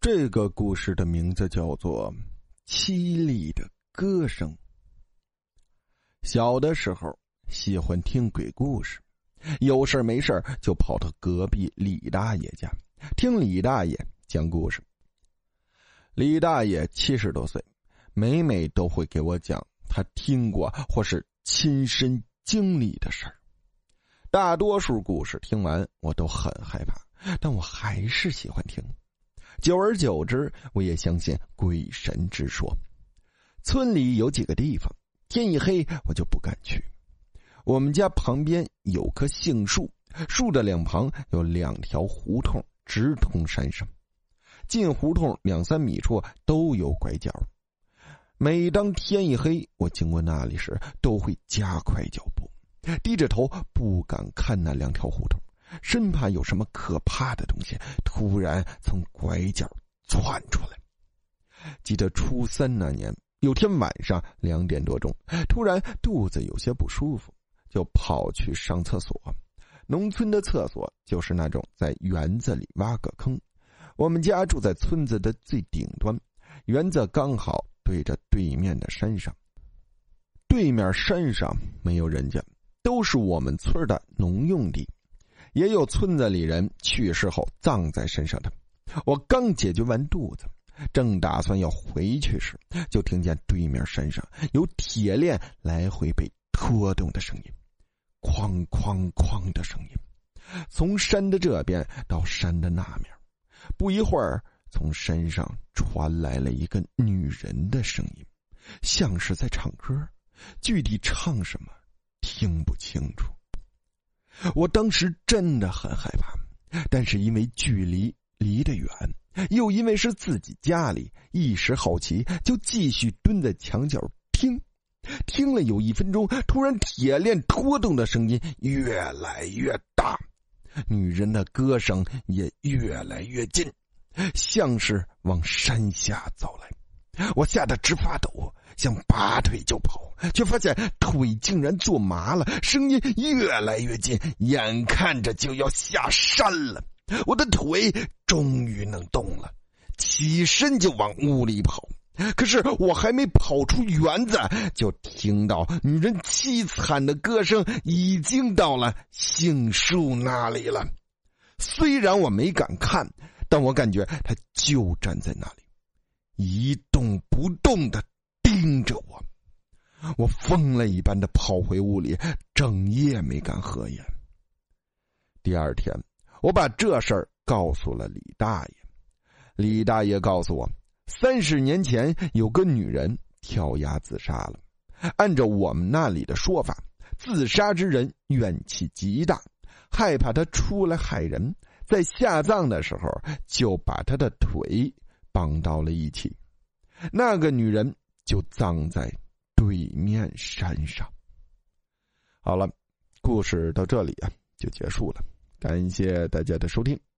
这个故事的名字叫做《凄厉的歌声》。小的时候喜欢听鬼故事，有事没事就跑到隔壁李大爷家听李大爷讲故事。李大爷七十多岁，每每都会给我讲他听过或是亲身经历的事儿。大多数故事听完我都很害怕，但我还是喜欢听。久而久之，我也相信鬼神之说。村里有几个地方，天一黑我就不敢去。我们家旁边有棵杏树，树的两旁有两条胡同，直通山上。进胡同两三米处都有拐角。每当天一黑，我经过那里时，都会加快脚步，低着头，不敢看那两条胡同。生怕有什么可怕的东西突然从拐角窜出来。记得初三那年，有天晚上两点多钟，突然肚子有些不舒服，就跑去上厕所。农村的厕所就是那种在园子里挖个坑。我们家住在村子的最顶端，园子刚好对着对面的山上。对面山上没有人家，都是我们村的农用地。也有村子里人去世后葬在身上的。我刚解决完肚子，正打算要回去时，就听见对面山上有铁链来回被拖动的声音，哐哐哐的声音，从山的这边到山的那面。不一会儿，从山上传来了一个女人的声音，像是在唱歌，具体唱什么听不清楚。我当时真的很害怕，但是因为距离离得远，又因为是自己家里，一时好奇，就继续蹲在墙角听。听了有一分钟，突然铁链拖动的声音越来越大，女人的歌声也越来越近，像是往山下走来。我吓得直发抖，想拔腿就跑，却发现腿竟然坐麻了，声音越来越近，眼看着就要下山了。我的腿终于能动了，起身就往屋里跑。可是我还没跑出园子，就听到女人凄惨的歌声已经到了杏树那里了。虽然我没敢看，但我感觉她就站在那里。一动不动的盯着我，疯了一般的跑回屋里，整夜没敢合眼。第二天，我把这事儿告诉了李大爷，李大爷告诉我，三十年前有个女人跳崖自杀了。按照我们那里的说法，自杀之人怨气极大，害怕他出来害人，在下葬的时候就把他的腿。绑到了一起，那个女人就葬在对面山上。好了，故事到这里啊就结束了，感谢大家的收听。